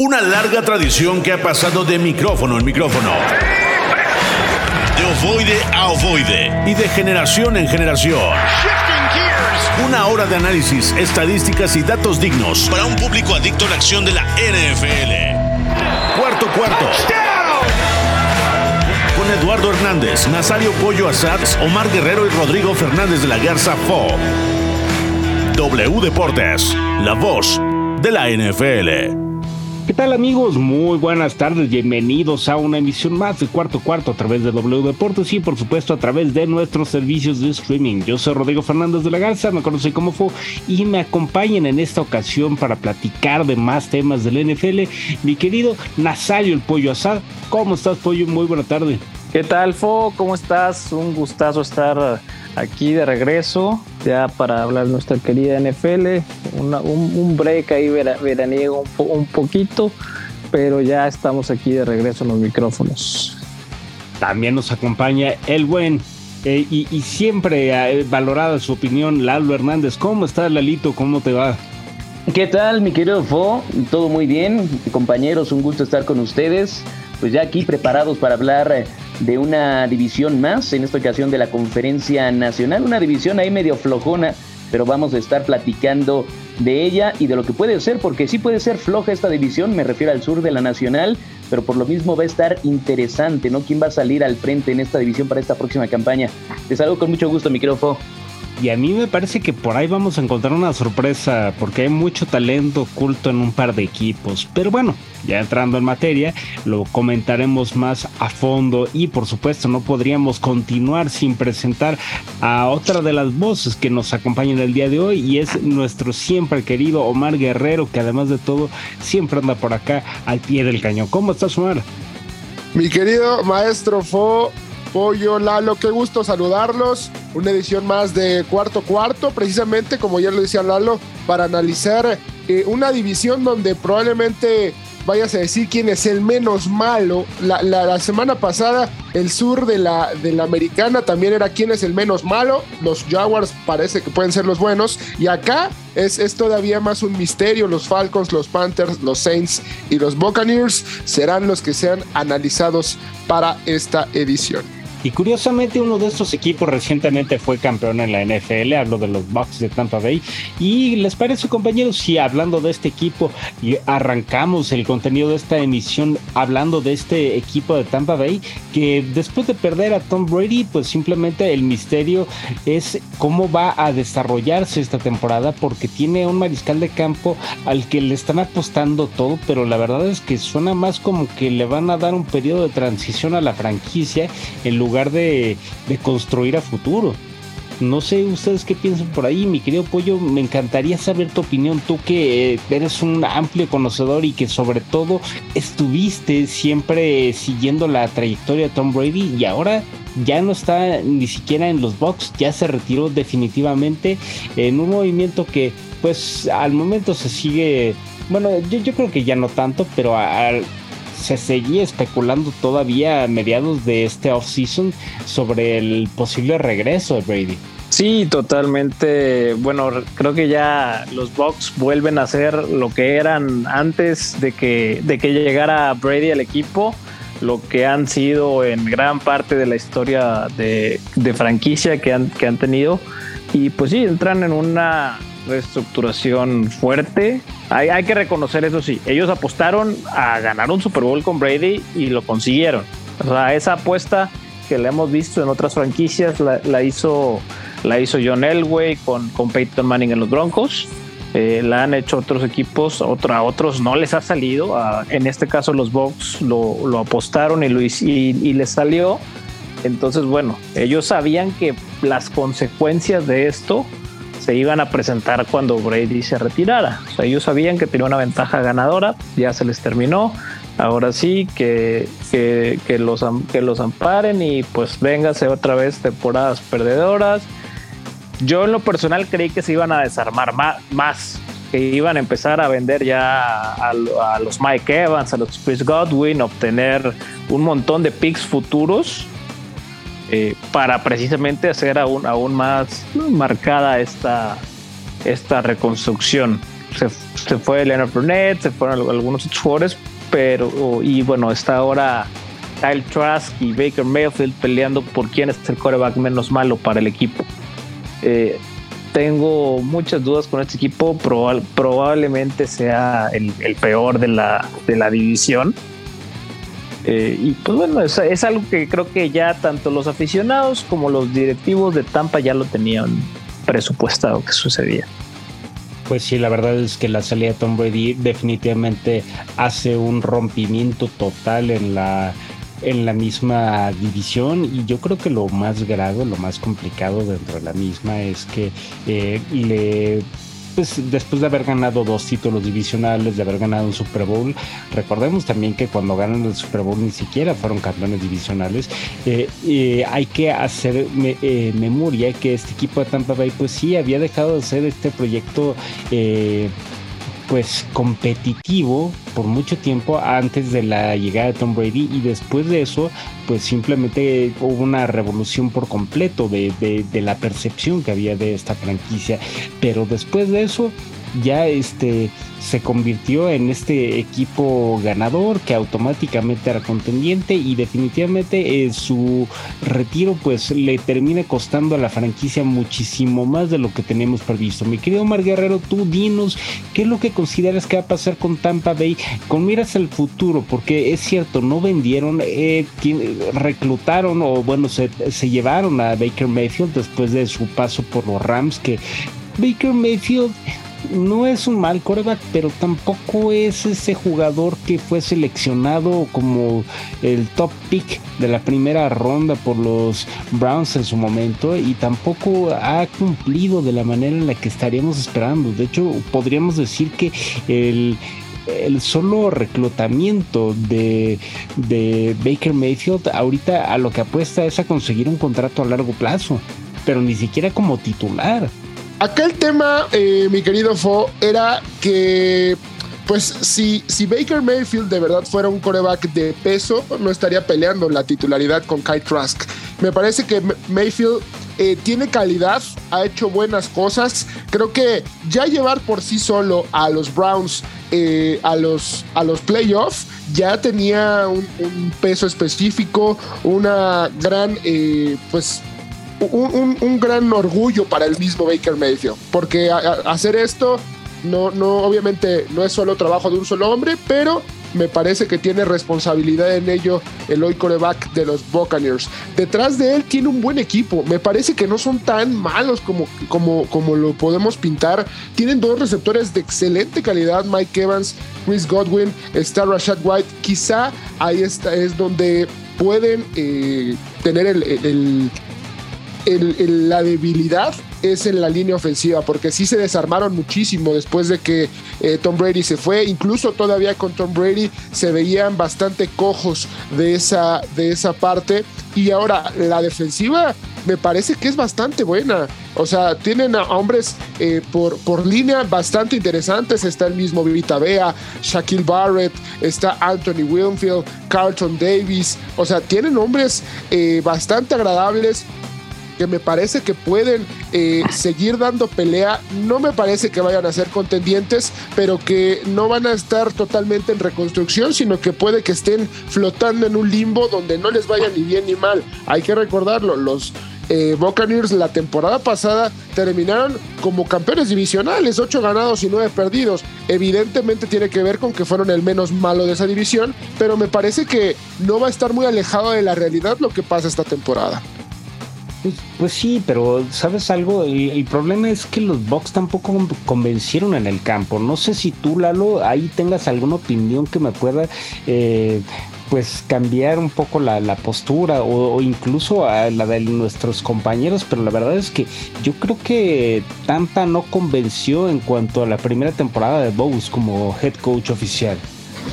Una larga tradición que ha pasado de micrófono en micrófono. De ovoide a ovoide. Y de generación en generación. Una hora de análisis, estadísticas y datos dignos para un público adicto a la acción de la NFL. Cuarto cuarto. Con Eduardo Hernández, Nazario Pollo Asad, Omar Guerrero y Rodrigo Fernández de la Garza Fo. W Deportes, la voz de la NFL. ¿Qué tal amigos? Muy buenas tardes, bienvenidos a una emisión más de Cuarto Cuarto a través de W Deportes y por supuesto a través de nuestros servicios de streaming. Yo soy Rodrigo Fernández de la Garza, me conocen como FO y me acompañan en esta ocasión para platicar de más temas del NFL. Mi querido Nazario el Pollo Asad, ¿cómo estás Pollo? Muy buena tarde. ¿Qué tal Fo? ¿Cómo estás? Un gustazo estar aquí de regreso, ya para hablar de nuestra querida NFL. un, break ahí veraniego un, poquito, pero ya estamos aquí de regreso en los micrófonos. También nos acompaña el buen eh, y, siempre eh, valorada su opinión, Lalo Hernández. ¿Cómo estás, Lalito? ¿Cómo te va? ¿Qué tal, mi querido Fo? Todo muy bien. Compañeros, un gusto estar con ustedes. Pues ya aquí preparados para hablar eh, de una división más, en esta ocasión de la Conferencia Nacional, una división ahí medio flojona, pero vamos a estar platicando de ella y de lo que puede ser, porque sí puede ser floja esta división, me refiero al sur de la Nacional, pero por lo mismo va a estar interesante, ¿no? ¿Quién va a salir al frente en esta división para esta próxima campaña? Te saludo con mucho gusto, micrófono. Y a mí me parece que por ahí vamos a encontrar una sorpresa, porque hay mucho talento oculto en un par de equipos. Pero bueno, ya entrando en materia, lo comentaremos más a fondo y por supuesto no podríamos continuar sin presentar a otra de las voces que nos acompañan el día de hoy y es nuestro siempre querido Omar Guerrero, que además de todo siempre anda por acá al pie del cañón. ¿Cómo estás, Omar? Mi querido maestro Fo, Pollo, Lalo, qué gusto saludarlos. Una edición más de cuarto cuarto, precisamente como ya lo decía Lalo, para analizar eh, una división donde probablemente vayas a decir quién es el menos malo. La, semana pasada, el sur de la, de la americana también era quién es el menos malo. Los Jaguars parece que pueden ser los buenos. Y acá es, es todavía más un misterio. Los Falcons, los Panthers, los Saints y los Buccaneers serán los que sean analizados para esta edición. Y curiosamente uno de estos equipos recientemente fue campeón en la NFL, hablo de los Bucks de Tampa Bay. Y les parece compañeros, si hablando de este equipo y arrancamos el contenido de esta emisión hablando de este equipo de Tampa Bay, que después de perder a Tom Brady, pues simplemente el misterio es cómo va a desarrollarse esta temporada porque tiene un mariscal de campo al que le están apostando todo, pero la verdad es que suena más como que le van a dar un periodo de transición a la franquicia en lugar lugar de, construir a futuro. No sé ustedes qué piensan por ahí, mi querido Pollo. Me encantaría saber tu opinión. Tú que eh, eres un amplio conocedor y que sobre todo estuviste siempre siguiendo la trayectoria de Tom Brady y ahora ya no está ni siquiera en los box, ya se retiró definitivamente en un movimiento que pues al momento se sigue, bueno, yo, yo creo que ya no tanto, pero al se seguía especulando todavía a mediados de este offseason sobre el posible regreso de Brady. Sí, totalmente. Bueno, creo que ya los Bucks vuelven a ser lo que eran antes de que, de que llegara Brady al equipo, lo que han sido en gran parte de la historia de, franquicia que han, que han tenido. Y pues sí, entran en una reestructuración fuerte. Hay, hay, que reconocer eso sí. Ellos apostaron a ganar un Super Bowl con Brady y lo consiguieron. O sea, esa apuesta que le hemos visto en otras franquicias la, hizo, la hizo John Elway con, con Peyton Manning en los Broncos. Eh, la han hecho otros equipos, otro, a otros no les ha salido. en este caso, los Bucks lo, lo apostaron y, lo, y les salió. Entonces, bueno, ellos sabían que las consecuencias de esto se iban a presentar cuando Brady se retirara. O sea, ellos sabían que tenía una ventaja ganadora, ya se les terminó. Ahora sí, que, que, los, que los amparen y pues véngase otra vez temporadas perdedoras. Yo en lo personal creí que se iban a desarmar más, que iban a empezar a vender ya a, a, los Mike Evans, a los Chris Godwin, obtener un montón de picks futuros eh, para precisamente hacer aún, aún más marcada esta, esta reconstrucción. se, fue Leonard Burnett, se fueron algunos otros jugadores, pero y bueno, está ahora Kyle Trask y Baker Mayfield peleando por quién es el coreback menos malo para el equipo. Eh, tengo muchas dudas con este equipo, probablemente sea el, peor de la, de la división. Eh, y pues bueno, es, es, algo que creo que ya tanto los aficionados como los directivos de Tampa ya lo tenían presupuestado que sucedía. Pues sí, la verdad es que la salida de Tom Brady definitivamente hace un rompimiento total en la en la misma división y yo creo que lo más grave, lo más complicado dentro de la misma es que eh, le pues, después de haber ganado dos títulos divisionales, de haber ganado un Super Bowl, recordemos también que cuando ganan el Super Bowl ni siquiera fueron campeones divisionales. Eh, eh, hay que hacer memoria que este equipo de Tampa Bay, pues sí, había dejado de ser este proyecto pues competitivo por mucho tiempo antes de la llegada de Tom Brady y después de eso pues simplemente hubo una revolución por completo de, de la percepción que había de esta franquicia. Pero después de eso ya este se convirtió en este equipo ganador que automáticamente era contendiente y definitivamente eh, su retiro pues le termina costando a la franquicia muchísimo más de lo que teníamos previsto. Mi querido Omar Guerrero, tú dinos qué es lo que consideras que va a pasar con Tampa Bay con miras al futuro, porque es cierto, no vendieron, eh, reclutaron o bueno, se, se llevaron a Baker Mayfield después de su paso por los Rams que Baker Mayfield no es un mal coreback, pero tampoco es ese jugador que fue seleccionado como el top pick de la primera ronda por los Browns en su momento y tampoco ha cumplido de la manera en la que estaríamos esperando. De hecho, podríamos decir que el el solo reclutamiento de, de, Baker Mayfield ahorita a lo que apuesta es a conseguir un contrato a largo plazo, pero ni siquiera como titular. Acá el tema, eh, mi querido Fo, era que pues si, si Baker Mayfield de verdad fuera un coreback de peso, no estaría peleando la titularidad con Kyle Trask. Me parece que Mayfield eh, tiene calidad, ha hecho buenas cosas. Creo que ya llevar por sí solo a los Browns eh, a, los, a los playoffs ya tenía un, peso específico, una gran, pues un, gran orgullo para el mismo Baker Mayfield, porque hacer esto no, no, obviamente no es solo trabajo de un solo hombre, pero me parece que tiene responsabilidad en ello el hoy coreback de los Buccaneers. Detrás de él tiene un buen equipo. Me parece que no son tan malos como, como, como lo podemos pintar. Tienen dos receptores de excelente calidad, Mike Evans, Chris Godwin, está Rashad White. Quizá ahí es donde pueden eh, tener el la debilidad es en la línea ofensiva, porque sí se desarmaron muchísimo después de que eh, Tom Brady se fue. Incluso todavía con Tom Brady se veían bastante cojos de esa, de esa parte. Y ahora la defensiva me parece que es bastante buena. O sea, tienen a hombres eh, por, por línea bastante interesantes. Está el mismo Vivita Bea, Shaquille Barrett, está Anthony Winfield, Carlton Davis. O sea, tienen hombres eh, bastante agradables que me parece que pueden eh, seguir dando pelea. No me parece que vayan a ser contendientes, pero que no van a estar totalmente en reconstrucción, sino que puede que estén flotando en un limbo donde no les vaya ni bien ni mal. Hay que recordarlo, los eh, Buccaneers la temporada pasada terminaron como campeones divisionales, 8 ganados y 9 perdidos. Evidentemente tiene que ver con que fueron el menos malo de esa división, pero me parece que no va a estar muy alejado de la realidad lo que pasa esta temporada. Pues, pues, sí, pero ¿sabes algo? El, problema es que los Bucks tampoco convencieron en el campo. No sé si tú, Lalo, ahí tengas alguna opinión que me pueda eh, pues cambiar un poco la, postura o, incluso a la de nuestros compañeros, pero la verdad es que yo creo que Tampa no convenció en cuanto a la primera temporada de Bowes como head coach oficial.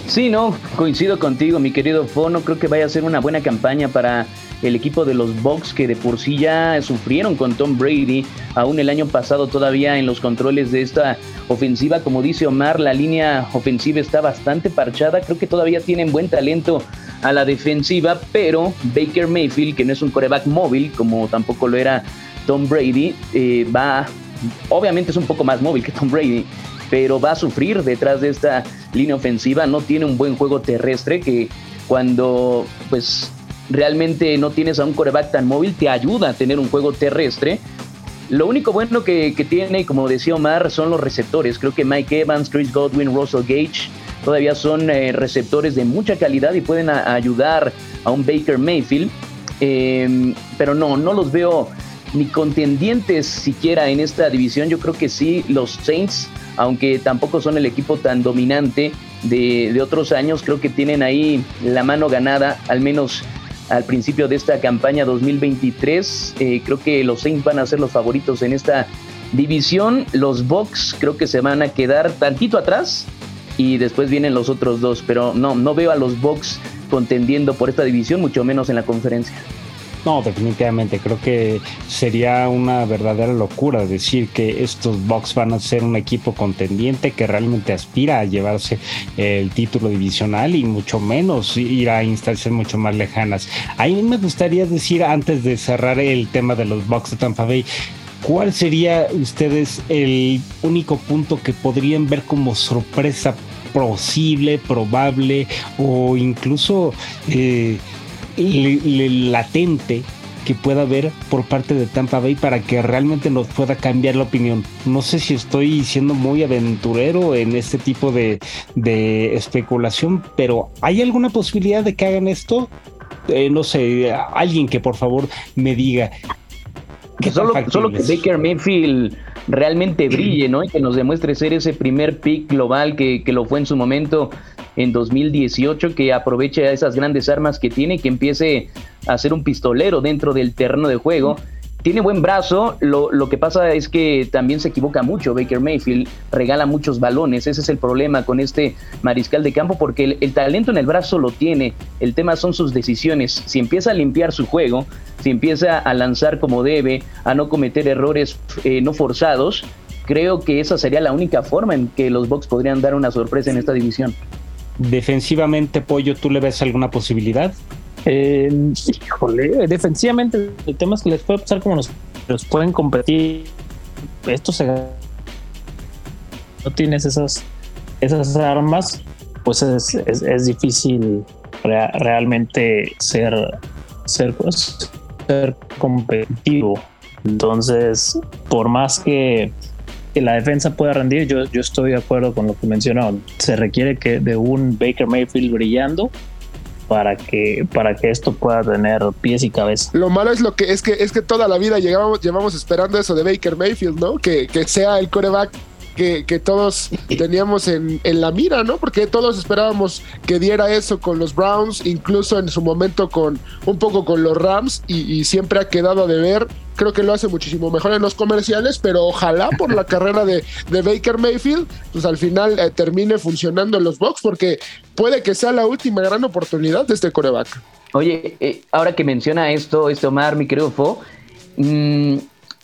Sí, no, coincido contigo, mi querido Fono. Creo que vaya a ser una buena campaña para el equipo de los Bucks que de por sí ya sufrieron con Tom Brady, aún el año pasado todavía en los controles de esta ofensiva, como dice Omar, la línea ofensiva está bastante parchada, creo que todavía tienen buen talento a la defensiva, pero Baker Mayfield, que no es un coreback móvil, como tampoco lo era Tom Brady, eh, va, obviamente es un poco más móvil que Tom Brady, pero va a sufrir detrás de esta línea ofensiva. No tiene un buen juego terrestre que cuando pues realmente no tienes a un coreback tan móvil te ayuda a tener un juego terrestre. Lo único bueno que, tiene, como decía Omar, son los receptores. Creo que Mike Evans, Chris Godwin, Russell Gage todavía son eh, receptores de mucha calidad y pueden ayudar a un Baker Mayfield. Em, pero no, no los veo ni contendientes siquiera en esta división. Yo creo que sí, los Saints, aunque tampoco son el equipo tan dominante de, de otros años, creo que tienen ahí la mano ganada, al menos al principio de esta campaña 2023. Eh, creo que los Saints van a ser los favoritos en esta división. Los Bucks creo que se van a quedar tantito atrás y después vienen los otros dos, pero no, no veo a los Bucks contendiendo por esta división, mucho menos en la conferencia. No, definitivamente. Creo que sería una verdadera locura decir que estos Bucks van a ser un equipo contendiente que realmente aspira a llevarse el título divisional y mucho menos ir a instancias mucho más lejanas. A mí me gustaría decir, antes de cerrar el tema de los Bucks de Tampa Bay, ¿cuál sería ustedes el único punto que podrían ver como sorpresa posible, probable o incluso... Eh, latente que pueda haber por parte de Tampa Bay para que realmente nos pueda cambiar la opinión. No sé si estoy siendo muy aventurero en este tipo de, especulación, pero ¿hay alguna posibilidad de que hagan esto? Eh, no sé, alguien que por favor me diga. Que solo, solo que Baker Mayfield realmente brille, ¿no? Y que nos demuestre ser ese primer pick global que, que lo fue en su momento en 2018, que aproveche esas grandes armas que tiene, que empiece a ser un pistolero dentro del terreno de juego. Tiene buen brazo, lo, lo, que pasa es que también se equivoca mucho. Baker Mayfield regala muchos balones. Ese es el problema con este mariscal de campo, porque el, el, talento en el brazo lo tiene. El tema son sus decisiones. Si empieza a limpiar su juego, si empieza a lanzar como debe, a no cometer errores eh, no forzados, creo que esa sería la única forma en que los Bucks podrían dar una sorpresa en esta división. Defensivamente, Pollo, ¿tú le ves alguna posibilidad? Híjole, defensivamente el tema es que les puede pasar como nos, pueden competir. Esto se no tienes esas esas armas, pues es, es, difícil realmente ser ser, pues, ser competitivo. Entonces, por más que que la defensa pueda rendir, yo, yo estoy de acuerdo con lo que mencionó. Se requiere que de un Baker Mayfield brillando para que para que esto pueda tener pies y cabeza. Lo malo es lo que es que es que toda la vida llevamos, llevamos esperando eso de Baker Mayfield, ¿no? Que, que sea el coreback que, todos teníamos en, la mira, ¿no? Porque todos esperábamos que diera eso con los Browns, incluso en su momento con un poco con los Rams, y, siempre ha quedado a deber. Creo que lo hace muchísimo mejor en los comerciales, pero ojalá por la carrera de, de, Baker Mayfield, pues al final eh, termine funcionando en los box, porque puede que sea la última gran oportunidad de este coreback. Oye, eh, ahora que menciona esto, este Omar, mi querido mmm,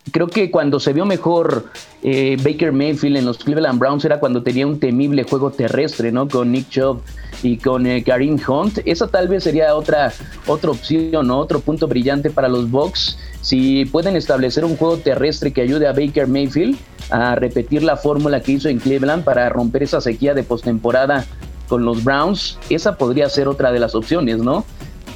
creo que cuando se vio mejor eh, Baker Mayfield en los Cleveland Browns era cuando tenía un temible juego terrestre, ¿no? Con Nick Chubb y con eh, Karim Hunt. Esa tal vez sería otra, otra opción, ¿no? Otro punto brillante para los Bucks. Si pueden establecer un juego terrestre que ayude a Baker Mayfield a repetir la fórmula que hizo en Cleveland para romper esa sequía de postemporada con los Browns, esa podría ser otra de las opciones, ¿no?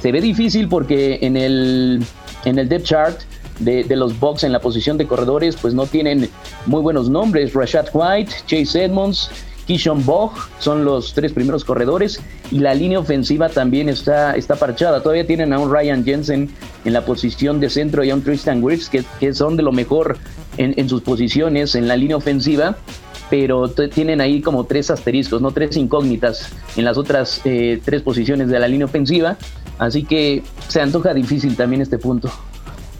Se ve difícil porque en el, en el depth chart de, los Bucks en la posición de corredores, pues no tienen muy buenos nombres. Rashad White, Chase Edmonds, Kishon Bog son los tres primeros corredores y la línea ofensiva también está, está parchada. Todavía tienen a un Ryan Jensen en la posición de centro y a un Tristan Wirfs que, que son de lo mejor en, sus posiciones en la línea ofensiva, pero tienen ahí como tres asteriscos, no tres incógnitas en las otras eh, tres posiciones de la línea ofensiva. Así que se antoja difícil también este punto.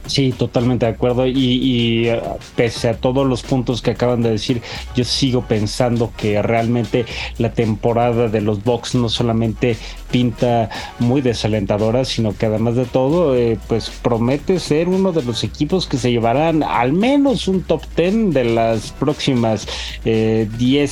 Sí, totalmente de acuerdo. Y, eh, pese a todos los puntos que acaban de decir, yo sigo pensando que realmente la temporada de los Bucks no solamente pinta muy desalentadora, sino que además de todo, eh, pues promete ser uno de los equipos que se llevarán al menos un top 10 de las próximas 10 eh,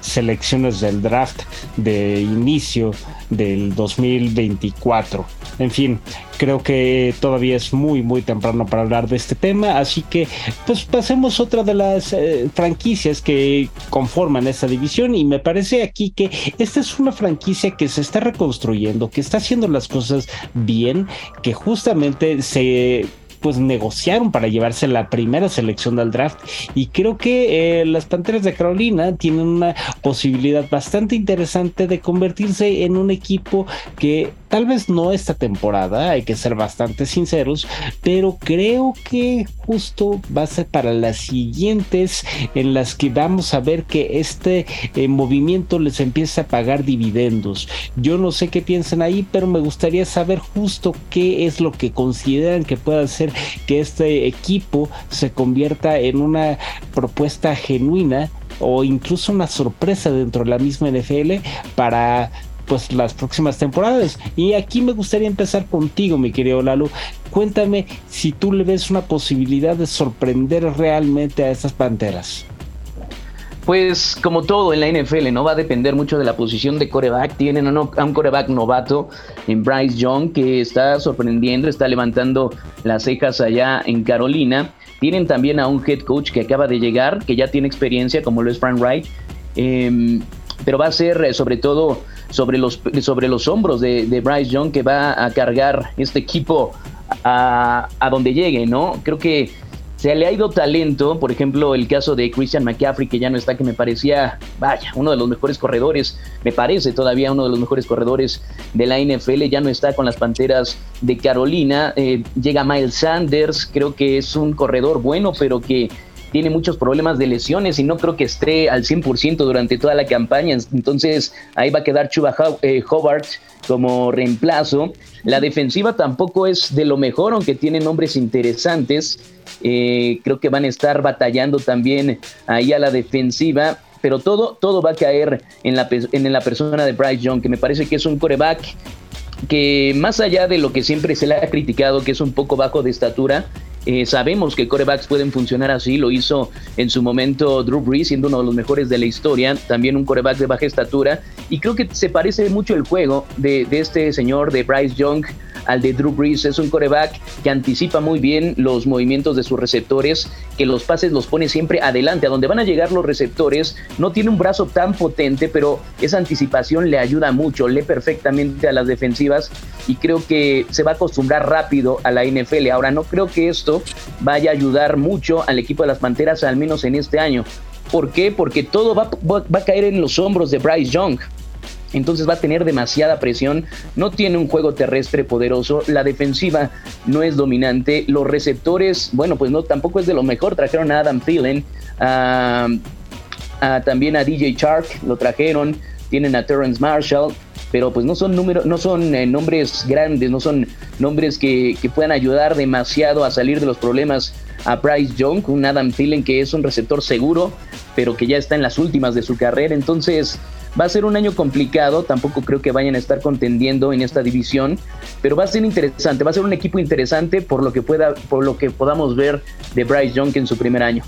selecciones del draft de inicio del 2024. En fin, creo que todavía es muy muy temprano para hablar de este tema, así que pues pasemos otra de las eh, franquicias que conforman esta división y me parece aquí que esta es una franquicia que se está reconstruyendo, que está haciendo las cosas bien, que justamente se pues negociaron para llevarse la primera selección del draft y creo que eh, las Panteras de Carolina tienen una posibilidad bastante interesante de convertirse en un equipo que tal vez no esta temporada, hay que ser bastante sinceros, pero creo que justo va a ser para las siguientes en las que vamos a ver que este eh, movimiento les empieza a pagar dividendos. Yo no sé qué piensan ahí, pero me gustaría saber justo qué es lo que consideran que pueda ser que este equipo se convierta en una propuesta genuina o incluso una sorpresa dentro de la misma NFL para pues las próximas temporadas. Y aquí me gustaría empezar contigo, mi querido Lalo. Cuéntame si tú le ves una posibilidad de sorprender realmente a estas panteras. Pues como todo en la NFL, ¿no? Va a depender mucho de la posición de coreback. Tienen a un coreback novato en Bryce Young que está sorprendiendo, está levantando las cejas allá en Carolina. Tienen también a un head coach que acaba de llegar, que ya tiene experiencia, como lo es Frank Wright. Em, pero va a ser eh, sobre todo sobre los, sobre los hombros de, Bryce Young que va a cargar este equipo a, a donde llegue, ¿no? Creo que se le ha ido talento, por ejemplo, el caso de Christian McCaffrey, que ya no está, que me parecía, vaya, uno de los mejores corredores, me parece todavía uno de los mejores corredores de la NFL, ya no está con las Panteras de Carolina. Eh, llega Miles Sanders, creo que es un corredor bueno, pero que tiene muchos problemas de lesiones y no creo que esté al 100% durante toda la campaña. Entonces ahí va a quedar Chuba eh, Hobart como reemplazo. La defensiva tampoco es de lo mejor, aunque tiene nombres interesantes. Eh, creo que van a estar batallando también ahí a la defensiva. Pero todo, todo va a caer en la, en la persona de Bryce Young, que me parece que es un coreback que más allá de lo que siempre se le ha criticado, que es un poco bajo de estatura, eh, sabemos que corebacks pueden funcionar así, lo hizo en su momento Drew Brees, siendo uno de los mejores de la historia, también un coreback de baja estatura, y creo que se parece mucho el juego de, de este señor, de Bryce Young, al de Drew Brees. Es un coreback que anticipa muy bien los movimientos de sus receptores, que los pases los pone siempre adelante, a donde van a llegar los receptores. No tiene un brazo tan potente, pero esa anticipación le ayuda mucho, lee perfectamente a las defensivas y creo que se va a acostumbrar rápido a la NFL. Ahora, no creo que esto vaya a ayudar mucho al equipo de las Panteras, al menos en este año. ¿Por qué? Porque todo va, va, va a caer en los hombros de Bryce Young entonces va a tener demasiada presión, no tiene un juego terrestre poderoso, la defensiva no es dominante, los receptores, bueno, pues no, tampoco es de lo mejor, trajeron a Adam Thielen, también a DJ Chark, lo trajeron, tienen a Terrence Marshall, pero pues no son números, no son eh, nombres grandes, no son nombres que, puedan ayudar demasiado a salir de los problemas a Bryce Young, un Adam Thielen que es un receptor seguro, pero que ya está en las últimas de su carrera, entonces Va a ser un año complicado, tampoco creo que vayan a estar contendiendo en esta división, pero va a ser interesante, va a ser un equipo interesante por lo que pueda, por lo que podamos ver de Bryce Young en su primer año.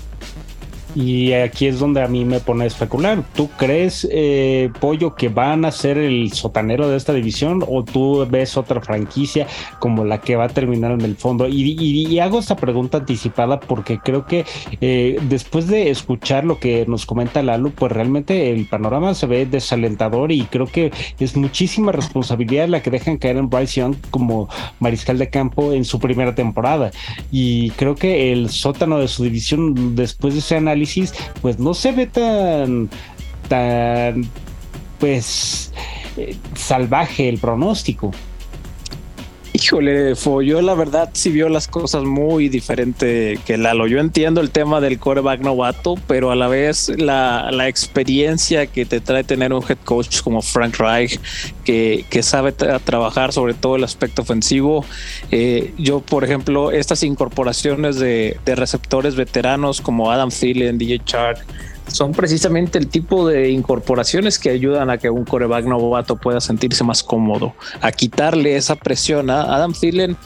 Y aquí es donde a mí me pone a especular. ¿Tú crees, eh, Pollo, que van a ser el sotanero de esta división o tú ves otra franquicia como la que va a terminar en el fondo? Y, hago esta pregunta anticipada porque creo que eh, después de escuchar lo que nos comenta Lalo, pues realmente el panorama se ve desalentador y creo que es muchísima responsabilidad la que dejan caer en Bryce Young como mariscal de campo en su primera temporada. Y creo que el sótano de su división después de ese análisis pues no se ve tan, tan, pues, eh, salvaje el pronóstico. Híjole, yo la verdad sí vio las cosas muy diferente que Lalo. Yo entiendo el tema del coreback novato, pero a la vez la, experiencia que te trae tener un head coach como Frank Reich, que, sabe trabajar sobre todo el aspecto ofensivo. Eh, yo, por ejemplo, estas incorporaciones de, receptores veteranos como Adam Thielen, DJ Chark, son precisamente el tipo de incorporaciones que ayudan a que un coreback novato pueda sentirse más cómodo, a quitarle esa presión. A Adam Thielen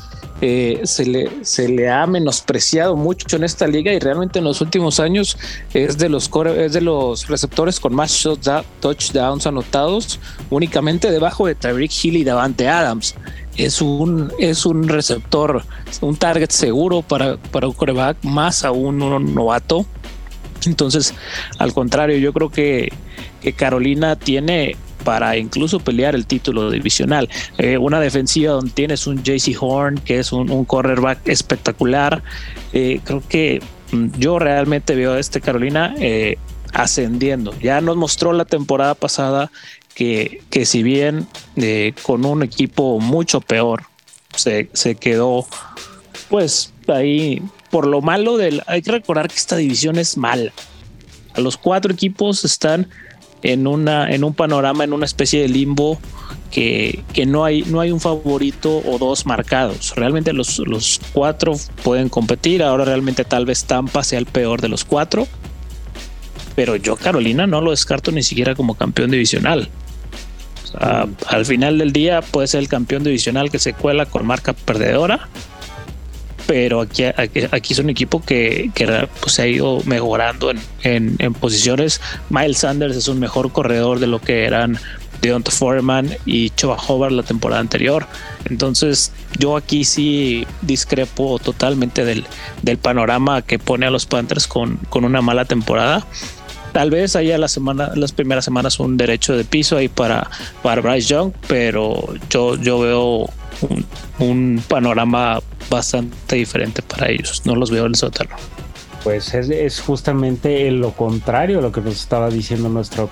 eh, se, le, se le ha menospreciado mucho en esta liga y realmente en los últimos años es de los, es de los receptores con más touchdowns anotados, únicamente debajo de Tyreek Hill y Davante Adams. Es un, es un receptor, un target seguro para, para un coreback, más aún un novato. Entonces, al contrario, yo creo que, Carolina tiene para incluso pelear el título divisional. Eh, una defensiva donde tienes un JC Horn, que es un, un cornerback espectacular. Eh, creo que mm, yo realmente veo a este Carolina eh, ascendiendo. Ya nos mostró la temporada pasada que, que si bien con un equipo mucho peor se, se quedó pues ahí por lo malo del... Hay que recordar que esta división es mala. A los cuatro equipos están en, una, en un panorama, en una especie de limbo que, que, no, hay, no hay un favorito o dos marcados. Realmente los, los cuatro pueden competir. Ahora realmente tal vez Tampa sea el peor de los cuatro. Pero yo Carolina no lo descarto ni siquiera como campeón divisional. al final del día puede ser el campeón divisional que se cuela con marca perdedora pero aquí, aquí, es un equipo que, pues, se ha ido mejorando en, en, posiciones. Miles Sanders es un mejor corredor de lo que eran Deontay Foreman y Choba Hobart la temporada anterior. Entonces, yo aquí sí discrepo totalmente del, del panorama que pone a los Panthers con, con una mala temporada. Tal vez haya las primeras semanas un derecho de piso ahí para, para Bryce Young, pero yo, yo veo un, panorama bastante diferente para ellos. No los veo en el sótano pues es, justamente lo contrario a lo que nos estaba diciendo nuestro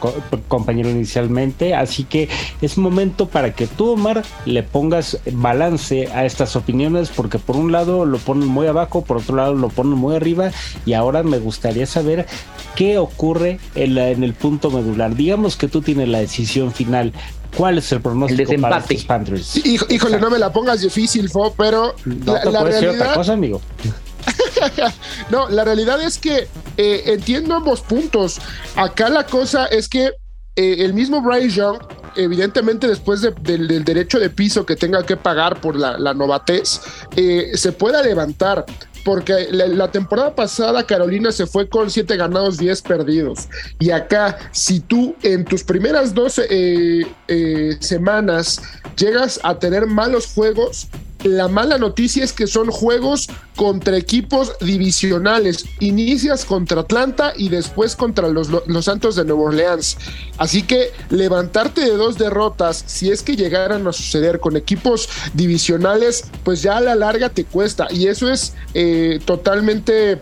compañero inicialmente. Así que es momento para que tú, Omar, le pongas balance a estas opiniones, porque por un lado lo ponen muy abajo, por otro lado lo ponen muy arriba, y ahora me gustaría saber qué ocurre en, en el punto medular. Digamos que tú tienes la decisión final. ¿Cuál es el pronóstico el para estos Panthers? híjole, no me la pongas difícil, Fo, pero no la, la realidad... otra cosa, amigo. no, la realidad es que eh, entiendo ambos puntos. Acá la cosa es que eh, el mismo Bryce Young, evidentemente después del derecho de piso que tenga que pagar por la, novatez, eh, se pueda levantar porque la, temporada pasada Carolina se fue con 7 ganados, 10 perdidos. Y acá, si tú en tus primeras 12 eh, semanas llegas a tener malos juegos, la mala noticia es que son juegos contra equipos divisionales. Inicias contra Atlanta y después contra los, Santos de Nueva Orleans. Así que levantarte de dos derrotas, si es que llegaran a suceder con equipos divisionales, pues ya a la larga te cuesta. Y eso es eh, totalmente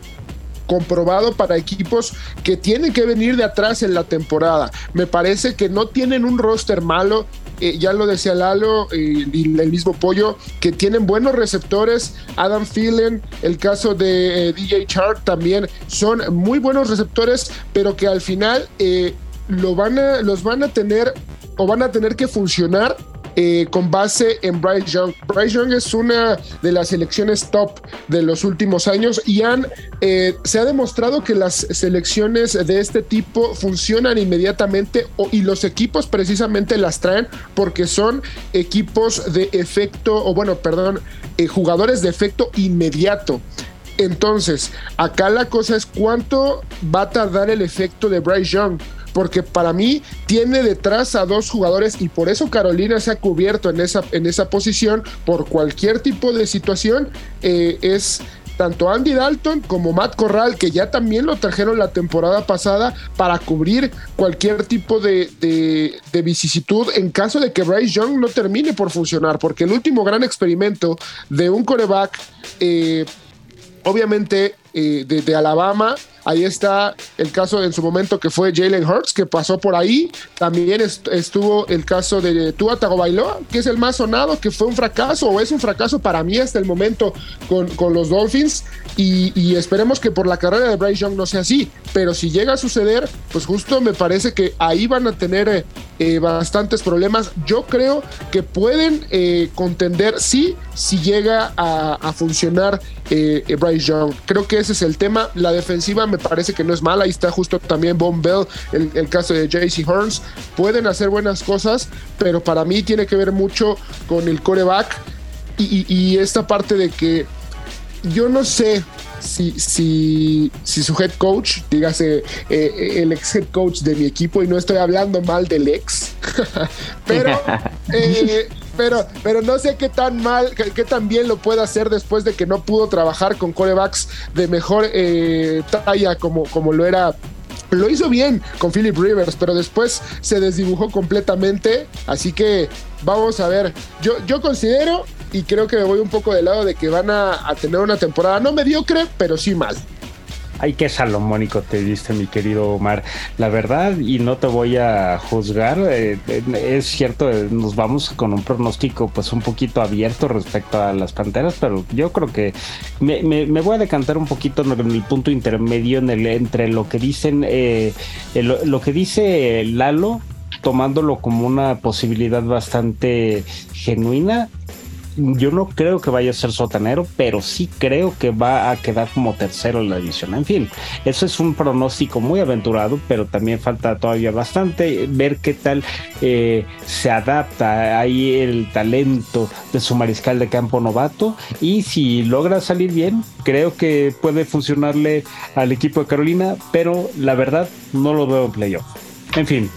comprobado para equipos que tienen que venir de atrás en la temporada. Me parece que no tienen un roster malo, eh, ya lo decía Lalo eh, y el mismo Pollo, que tienen buenos receptores. Adam Thielen, el caso de eh, DJ Chark también son muy buenos receptores, pero que al final lo van a, los van a tener o van a tener que funcionar eh, con base en Bryce Young. Bryce Young es una de las selecciones top de los últimos años y eh, se ha demostrado que las selecciones de este tipo funcionan inmediatamente y los equipos precisamente las traen porque son equipos de efecto, o bueno, perdón, eh, jugadores de efecto inmediato. Entonces, acá la cosa es cuánto va a tardar el efecto de Bryce Young porque para mí tiene detrás a dos jugadores y por eso Carolina se ha cubierto en esa, en esa posición por cualquier tipo de situación. Eh, es tanto Andy Dalton como Matt Corral, que ya también lo trajeron la temporada pasada para cubrir cualquier tipo de, de, vicisitud en caso de que Bryce Young no termine por funcionar, porque el último gran experimento de un coreback, eh, obviamente de Alabama, Ahí está el caso en su momento que fue Jalen Hurts, que pasó por ahí. También estuvo el caso de Tua Tagovailoa, que es el más sonado, que fue un fracaso o es un fracaso para mí hasta el momento con, con los Dolphins. Y, esperemos que por la carrera de Bryce Young no sea así. Pero si llega a suceder, pues justo me parece que ahí van a tener eh, eh, bastantes problemas. Yo creo que pueden eh, contender, sí, si llega a funcionar Bryce Young. Creo que ese es el tema. La defensiva me parece que no es mala. Ahí está justo también Von Bell, el, el caso de JC Hearns. Pueden hacer buenas cosas, pero para mí tiene que ver mucho con el coreback y, y esta parte de que yo no sé si, si, si su head coach, dígase eh, el ex head coach de mi equipo, y no estoy hablando mal del ex, pero, eh, pero, pero no sé qué tan mal, qué, tan bien lo puede hacer después de que no pudo trabajar con corebacks de mejor eh, talla como, como lo era lo hizo bien con Philip Rivers, pero después se desdibujó completamente. Así que vamos a ver. Yo, yo considero y creo que me voy un poco del lado de que van a, tener una temporada no mediocre, pero sí mal. Ay, qué salomónico te diste, mi querido Omar. La verdad, y no te voy a juzgar, eh, eh, es cierto, eh, nos vamos con un pronóstico pues un poquito abierto respecto a las Panteras, pero yo creo que me, voy a decantar un poquito en el, punto intermedio en el, entre lo que dicen, lo que dice Lalo, tomándolo como una posibilidad bastante genuina yo no creo que vaya a ser sotanero, pero sí creo que va a quedar como tercero en la división. En fin, eso es un pronóstico muy aventurado, pero también falta todavía bastante ver qué tal eh, se adapta ahí el talento de su mariscal de campo novato y si logra salir bien, creo que puede funcionarle al equipo de Carolina, pero la verdad no lo veo en playoff. En fin,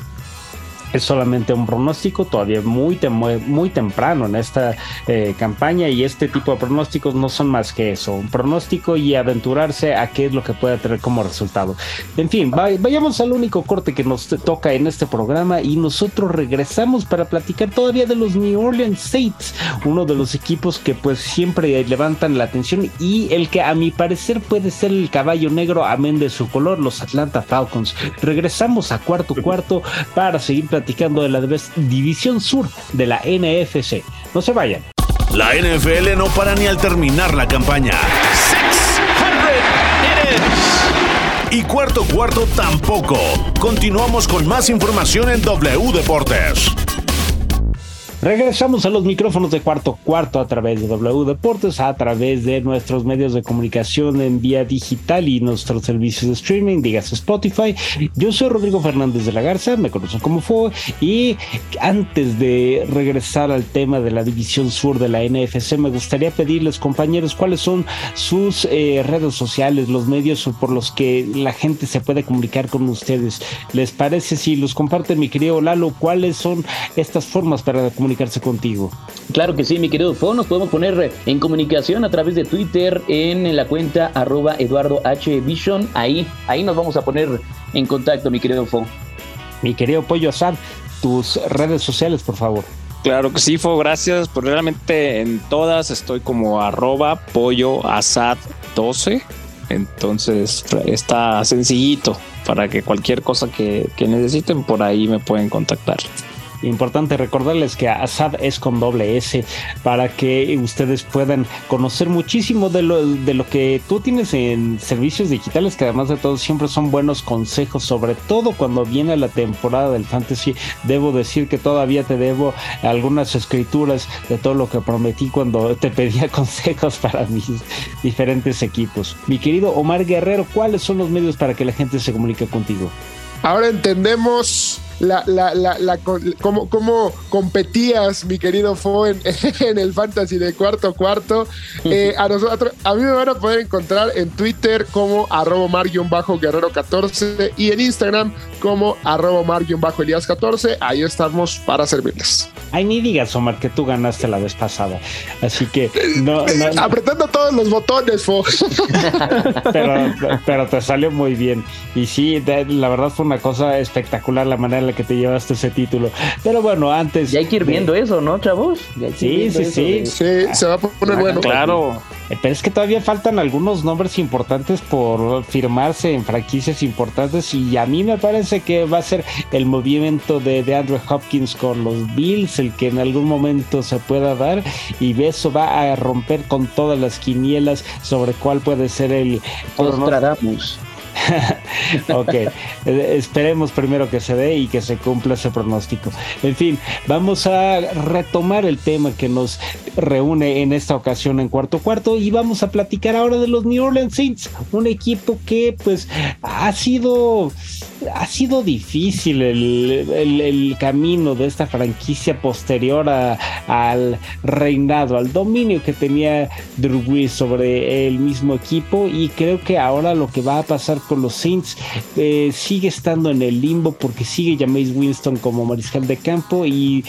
es solamente un pronóstico, todavía muy, muy temprano en esta eh, campaña y este tipo de pronósticos no son más que eso, un pronóstico y aventurarse a qué es lo que puede tener como resultado. En fin, vayamos al único corte que nos toca en este programa y nosotros regresamos para platicar todavía de los New Orleans Saints, uno de los equipos que pues siempre levantan la atención y el que a mi parecer puede ser el caballo negro amén de su color, los Atlanta Falcons. Regresamos a cuarto cuarto para seguir platicando de la división sur de la NFC. No se vayan. La NFL no para ni al terminar la campaña. Y cuarto cuarto tampoco. Continuamos con más información en W Deportes. Regresamos a los micrófonos de cuarto cuarto a través de W Deportes, a través de nuestros medios de comunicación en vía digital y nuestros servicios de streaming, digas Spotify. Yo soy Rodrigo Fernández de la Garza, me conocen como fue y antes de regresar al tema de la división sur de la NFC, me gustaría pedirles, compañeros, cuáles son sus eh, redes sociales, los medios por los que la gente se puede comunicar con ustedes. ¿Les parece si los comparte mi querido Lalo? ¿Cuáles son estas formas para comunicar? Contigo. Claro que sí, mi querido Fo, nos podemos poner en comunicación a través de Twitter en la cuenta arroba Eduardo H. Vision. Ahí, ahí nos vamos a poner en contacto, mi querido Fo. Mi querido Pollo Asad, tus redes sociales, por favor. Claro que sí, Fo, gracias. Pues realmente en todas estoy como arroba pollo asad 12. Entonces está sencillito para que cualquier cosa que necesiten por ahí me pueden contactar. Importante recordarles que ASAD es con doble S para que ustedes puedan conocer muchísimo de lo, de lo que tú tienes en servicios digitales, que además de todo siempre son buenos consejos, sobre todo cuando viene la temporada del fantasy. Debo decir que todavía te debo algunas escrituras de todo lo que prometí cuando te pedía consejos para mis diferentes equipos. Mi querido Omar Guerrero, ¿cuáles son los medios para que la gente se comunique contigo? Ahora entendemos la, la, la, la cómo, cómo, competías, mi querido Fo, en, el fantasy de cuarto cuarto. Eh, a nosotros, a mí me van a poder encontrar en Twitter como arroba mar-guerrero 14 y en Instagram como arroba mar-elías 14. Ahí estamos para servirles. Ay, ni digas, Omar, que tú ganaste la vez pasada. Así que no, apretando todos los botones, Fo. pero, pero te salió muy bien. Y sí, la verdad fue una cosa espectacular la manera la que te llevaste ese título. Pero bueno, antes. Ya hay que ir viendo eso, ¿no, chavos? sí, sí, sí. Sí, se va a poner bueno. Claro. Eh, pero es que todavía faltan algunos nombres importantes por firmarse en franquicias importantes y a mí me parece que va a ser el movimiento de, de Andrew Hopkins con los Bills el que en algún momento se pueda dar y eso va a romper con todas las quinielas sobre cuál puede ser el... ok, eh, esperemos primero que se dé y que se cumpla ese pronóstico. En fin, vamos a retomar el tema que nos reúne en esta ocasión en cuarto cuarto y vamos a platicar ahora de los New Orleans Saints, un equipo que pues ha sido ha sido difícil el, camino de esta franquicia posterior al reinado, al dominio que tenía Drew Brees sobre el mismo equipo y creo que ahora lo que va a pasar con los Saints eh, sigue estando en el limbo porque sigue Jameis Winston como mariscal de campo y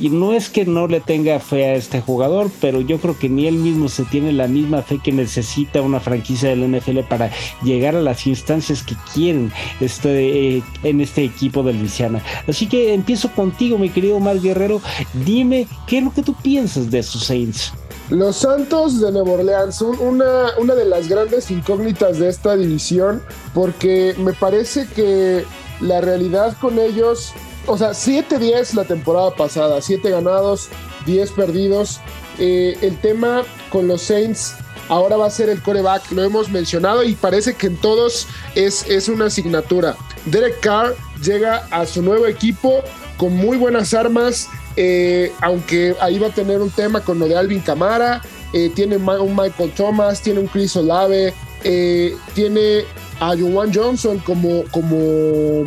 y no es que no le tenga fe a este jugador, pero yo creo que ni él mismo se tiene la misma fe que necesita una franquicia del NFL para llegar a las instancias que quieren este, eh, en este equipo de Luisiana. Así que empiezo contigo, mi querido Omar Guerrero. Dime, ¿qué es lo que tú piensas de esos Saints? Los Santos de Nueva Orleans son una, una de las grandes incógnitas de esta división porque me parece que la realidad con ellos o sea, 7-10 la temporada pasada, 7 ganados, 10 perdidos. Eh, el tema con los Saints ahora va a ser el coreback, lo hemos mencionado y parece que en todos es, es una asignatura. Derek Carr llega a su nuevo equipo con muy buenas armas, eh, aunque ahí va a tener un tema con lo de Alvin Camara, eh, tiene un Michael Thomas, tiene un Chris Olave, tiene a Juwan Johnson como, como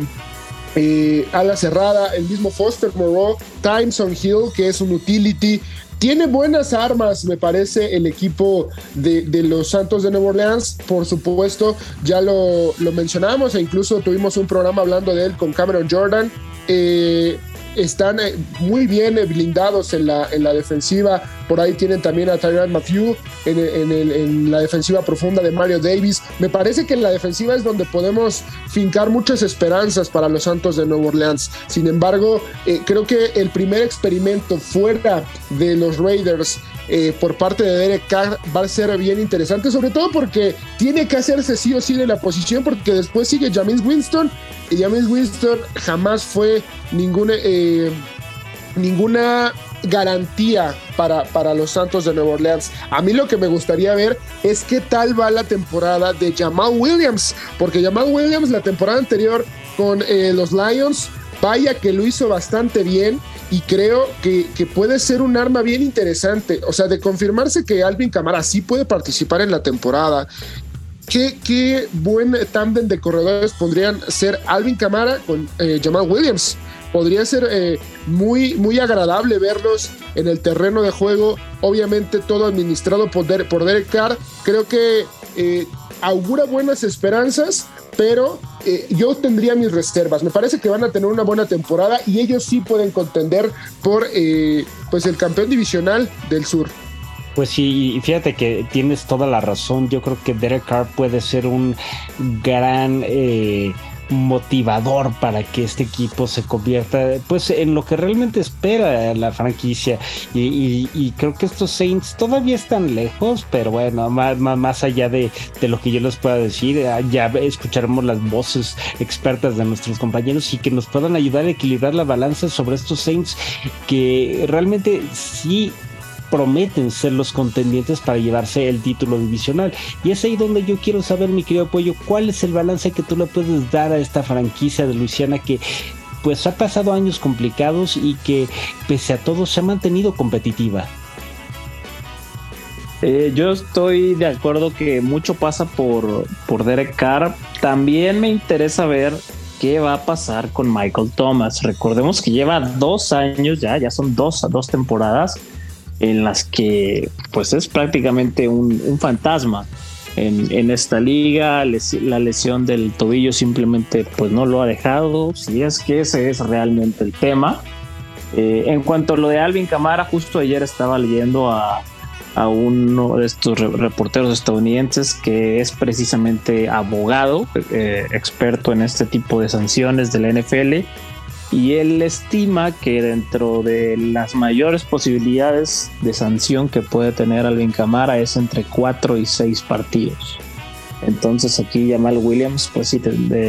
eh, ala cerrada, el mismo Foster Moreau, Timeson Hill, que es un utility. Tiene buenas armas, me parece, el equipo de, los Santos de Nueva Orleans. Por supuesto, ya lo, lo mencionamos e incluso tuvimos un programa hablando de él con Cameron Jordan. Eh, están eh, muy bien eh, blindados en la, en la defensiva. Por ahí tienen también a Tyron Matthew en, la defensiva profunda de Mario Davis. Me parece que en la defensiva es donde podemos fincar muchas esperanzas para los Santos de Nueva Orleans. Sin embargo, eh, creo que el primer experimento fuera de los Raiders por parte de Derek Carr va a ser bien interesante, sobre todo porque tiene que hacerse sí o sí de la posición, porque después sigue James Winston y James Winston jamás fue ninguna, eh, ninguna garantía para, para los Santos de Nueva Orleans. A mí lo que me gustaría ver es qué tal va la temporada de Jamal Williams, porque Jamal Williams la temporada anterior con eh, los Lions, vaya que lo hizo bastante bien y creo que, que, puede ser un arma bien interesante. O sea, de confirmarse que Alvin Camara sí puede participar en la temporada ¿Qué, buen tándem de corredores podrían ser Alvin Camara con eh, Jamal Williams? Podría ser eh, muy, muy agradable verlos en el terreno de juego. Obviamente todo administrado por, por Derek Carr. Creo que eh, augura buenas esperanzas, pero yo tendría mis reservas. Me parece que van a tener una buena temporada y ellos sí pueden contender por pues el campeón divisional del sur. Pues sí, fíjate que tienes toda la razón. Yo creo que Derek Carr puede ser un gran eh, motivador para que este equipo se convierta pues en lo que realmente espera la franquicia. Y, creo que estos Saints todavía están lejos, pero bueno, más, más, allá de, de, lo que yo les pueda decir, eh, ya escucharemos las voces expertas de nuestros compañeros y que nos puedan ayudar a equilibrar la balanza sobre estos Saints que realmente sí prometen ser los contendientes para llevarse el título divisional. Y es ahí donde yo quiero saber, mi querido Pollo, cuál es el balance que tú le puedes dar a esta franquicia de Luisiana que pues ha pasado años complicados y que pese a todo se ha mantenido competitiva. Eh, yo estoy de acuerdo que mucho pasa por, por Derek Carr. También me interesa ver qué va a pasar con Michael Thomas. Recordemos que lleva dos años ya, ya son dos, dos temporadas en las que pues es prácticamente un, fantasma en, esta liga, la lesión del tobillo simplemente pues no lo ha dejado, si es que ese es realmente el tema. Eh, en cuanto a lo de Alvin Camara, justo ayer estaba leyendo a, uno de estos reporteros estadounidenses que es precisamente abogado, eh, experto en este tipo de sanciones de la NFL y él estima que dentro de las mayores posibilidades de sanción que puede tener Alvin Camara es entre 4 y 6 partidos. Entonces aquí Jamal Williams, pues sí,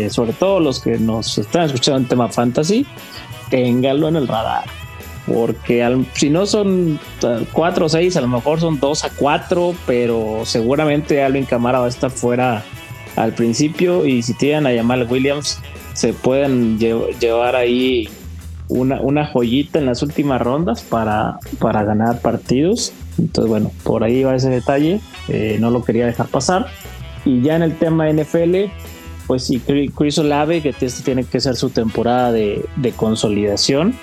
sobre todo los que nos están escuchando en tema fantasy, ténganlo en el radar. Porque si no son 4 o 6, a lo mejor son 2 a 4, pero seguramente Alvin Camara va a estar fuera al principio y si tienen a Jamal Williams se pueden llevar ahí una, una joyita en las últimas rondas para, para ganar partidos. Entonces, bueno, por ahí va ese detalle. Eh, no lo quería dejar pasar. Y ya en el tema NFL, pues sí, Chris Olave, que este tiene que ser su temporada de, consolidación.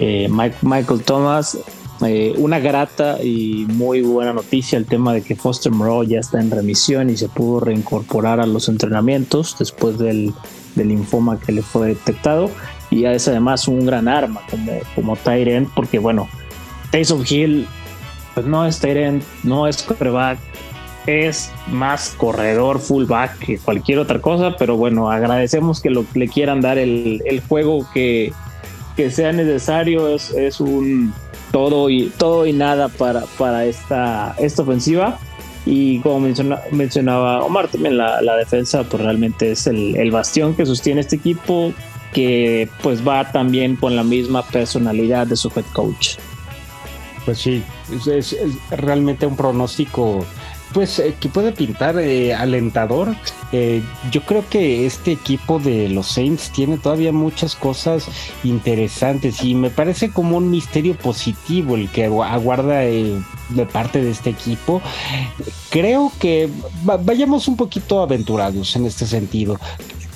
Eh, Michael Thomas, eh, una grata y muy buena noticia el tema de que Foster Moreau ya está en remisión y se pudo reincorporar a los entrenamientos después del, del linfoma que le fue detectado y es además un gran arma como, como Tyrant, porque bueno, Taysom Hill pues no es Tyrant, no es quarterback, es más corredor, fullback que cualquier otra cosa, pero bueno, agradecemos que lo, le quieran dar el, el juego que, que, sea necesario, es, es, un todo y, todo y nada para, para esta, esta ofensiva. Y como menciona, mencionaba Omar, también la, la, defensa pues realmente es el, el bastión que sostiene este equipo que pues va también con la misma personalidad de su head coach. Pues sí, es, realmente un pronóstico pues eh, que puede pintar eh, alentador. Eh, yo creo que este equipo de los Saints tiene todavía muchas cosas interesantes y me parece como un misterio positivo el que aguarda de parte de este equipo. Creo que vayamos un poquito aventurados en este sentido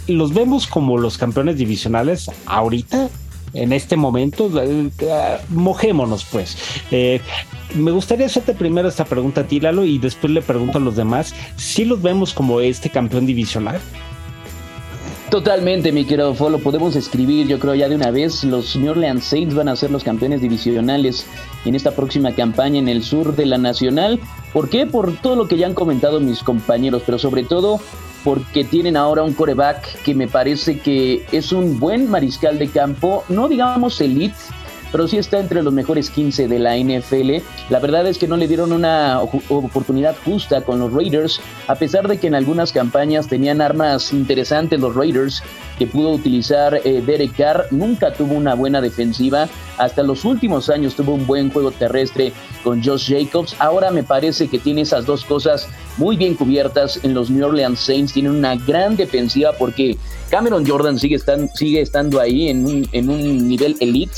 los vemos como los campeones divisionales ahorita, en este momento. Eh, mojémonos, pues. Eh, me gustaría hacerte primero esta pregunta a ti, Lalo, y después le pregunto a los demás si los vemos como este campeón divisional. Totalmente, mi querido Fo, podemos escribir, yo creo ya de una vez, los New Orleans Saints van a ser los campeones divisionales en esta próxima campaña en el sur de la Nacional. ¿Por qué? Por todo lo que ya han comentado mis compañeros, pero sobre todo porque tienen ahora un coreback que me parece que es un buen mariscal de campo, no digamos elite, pero sí está entre los mejores 15 de la NFL. La verdad es que no le dieron una oportunidad justa con los Raiders, a pesar de que en algunas campañas tenían armas interesantes los Raiders que pudo utilizar eh, Derek Carr. Nunca tuvo una buena defensiva. Hasta los últimos años tuvo un buen juego terrestre con Josh Jacobs. Ahora me parece que tiene esas dos cosas muy bien cubiertas en los New Orleans Saints. Tienen una gran defensiva porque Cameron Jordan sigue, sigue estando ahí en un, en un nivel elite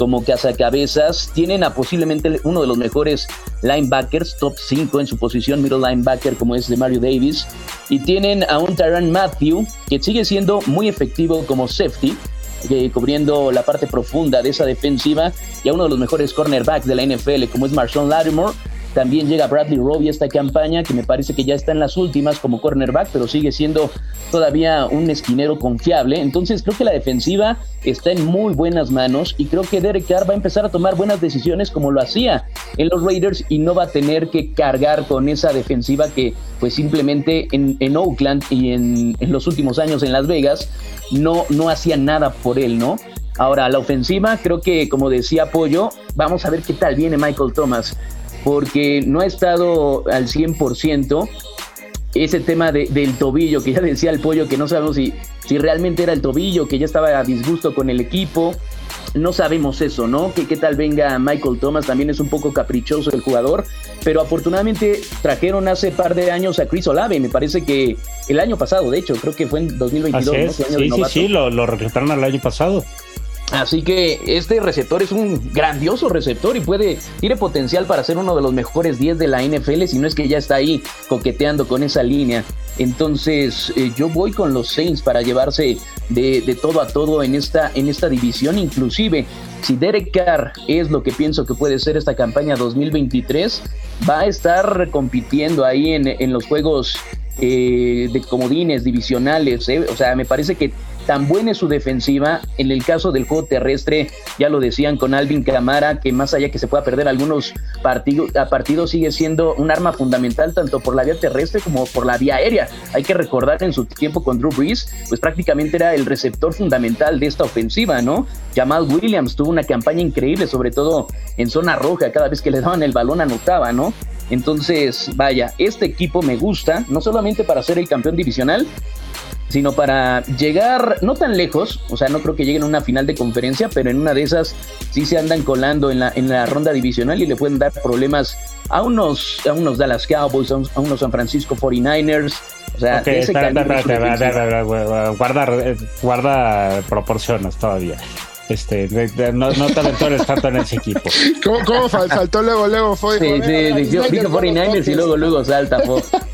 como cazacabezas. Tienen a posiblemente uno de los mejores linebackers, top 5 en su posición, middle linebacker como es de Mario Davis. Y tienen a un Tyron Matthew que sigue siendo muy efectivo como safety. Eh, cubriendo la parte profunda de esa defensiva y a uno de los mejores cornerbacks de la NFL como es Marshawn Lattimore también llega Bradley Roby a esta campaña, que me parece que ya está en las últimas como cornerback, pero sigue siendo todavía un esquinero confiable. Entonces creo que la defensiva está en muy buenas manos y creo que Derek Carr va a empezar a tomar buenas decisiones como lo hacía en los Raiders y no va a tener que cargar con esa defensiva que pues simplemente en, en Oakland y en, en, los últimos años en Las Vegas no, no hacía nada por él, ¿no? Ahora, la ofensiva, creo que como decía Pollo, vamos a ver qué tal viene Michael Thomas porque no ha estado al 100%. Ese tema del tobillo, que ya decía el pollo, que no sabemos si, si realmente era el tobillo, que ya estaba a disgusto con el equipo. No sabemos eso, ¿no? Que qué tal venga Michael Thomas, también es un poco caprichoso el jugador, pero afortunadamente trajeron hace par de años a Chris Olave, me parece que el año pasado, de hecho, creo que fue en 2022. sí, sí, sí, lo, lo reclutaron el año pasado. Así que este receptor es un grandioso receptor y puede, tiene potencial para ser uno de los mejores 10 de la NFL, si no es que ya está ahí coqueteando con esa línea. Entonces eh, yo voy con los Saints para llevarse de, todo a todo en esta, en esta división. Inclusive, si Derek Carr es lo que pienso que puede ser esta campaña 2023, va a estar compitiendo ahí en, los juegos eh, de comodines divisionales. ¿eh? O sea, me parece que Tan buena es su defensiva. En el caso del juego terrestre, ya lo decían con Alvin Camara, que más allá que se pueda perder algunos partidos, a sigue siendo un arma fundamental tanto por la vía terrestre como por la vía aérea. Hay que recordar en su tiempo con Drew Brees, pues prácticamente era el receptor fundamental de esta ofensiva, ¿no? Jamal Williams tuvo una campaña increíble, sobre todo en zona roja, cada vez que le daban el balón anotaba, ¿no? Entonces, vaya, este equipo me gusta, no solamente para ser el campeón divisional, sino para llegar no tan lejos, o sea, no creo que lleguen a una final de conferencia, pero en una de esas sí se andan colando en la, en la ronda divisional y le pueden dar problemas a unos, a unos Dallas Cowboys, a unos San Francisco 49ers, sea, guarda, guarda proporciones todavía. Este, no, no te aventures tanto en ese equipo. ¿Cómo, cómo saltó luego, luego? Fue, sí, sí, dijo 49ers y luego, luego salta, fue.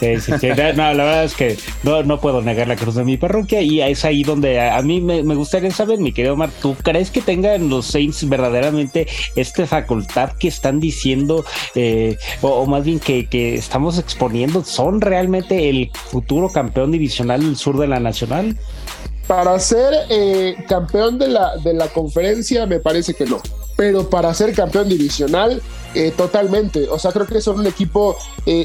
Sí, sí, sí. No, la verdad es que no, no puedo negar la cruz de mi parroquia y es ahí donde a, mí me, gustaría saber, mi querido Omar, ¿tú crees que tengan los Saints verdaderamente esta facultad que están diciendo, eh, o, más bien que, que, estamos exponiendo, son realmente el futuro campeón divisional del sur de la Nacional? Para ser eh, campeón de la, de la conferencia me parece que no pero para ser campeón divisional, eh, totalmente. O sea, creo que son un equipo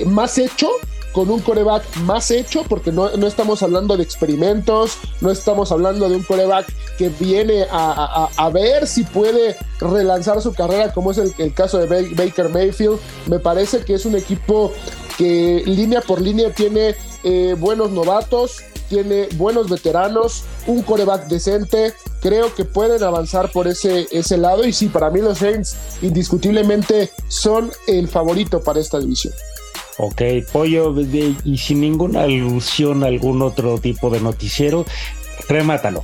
más hecho con un coreback más hecho, porque no, estamos hablando de experimentos, no estamos hablando de un coreback que viene a, ver si puede relanzar su carrera, como es el, caso de Baker Mayfield. Me parece que es un equipo que línea por línea tiene eh, buenos novatos, tiene buenos veteranos, un coreback decente. Creo que pueden avanzar por ese, ese lado. Y sí, para mí los Saints indiscutiblemente son el favorito para esta división. Ok, pollo, y sin ninguna alusión a algún otro tipo de noticiero, remátalo.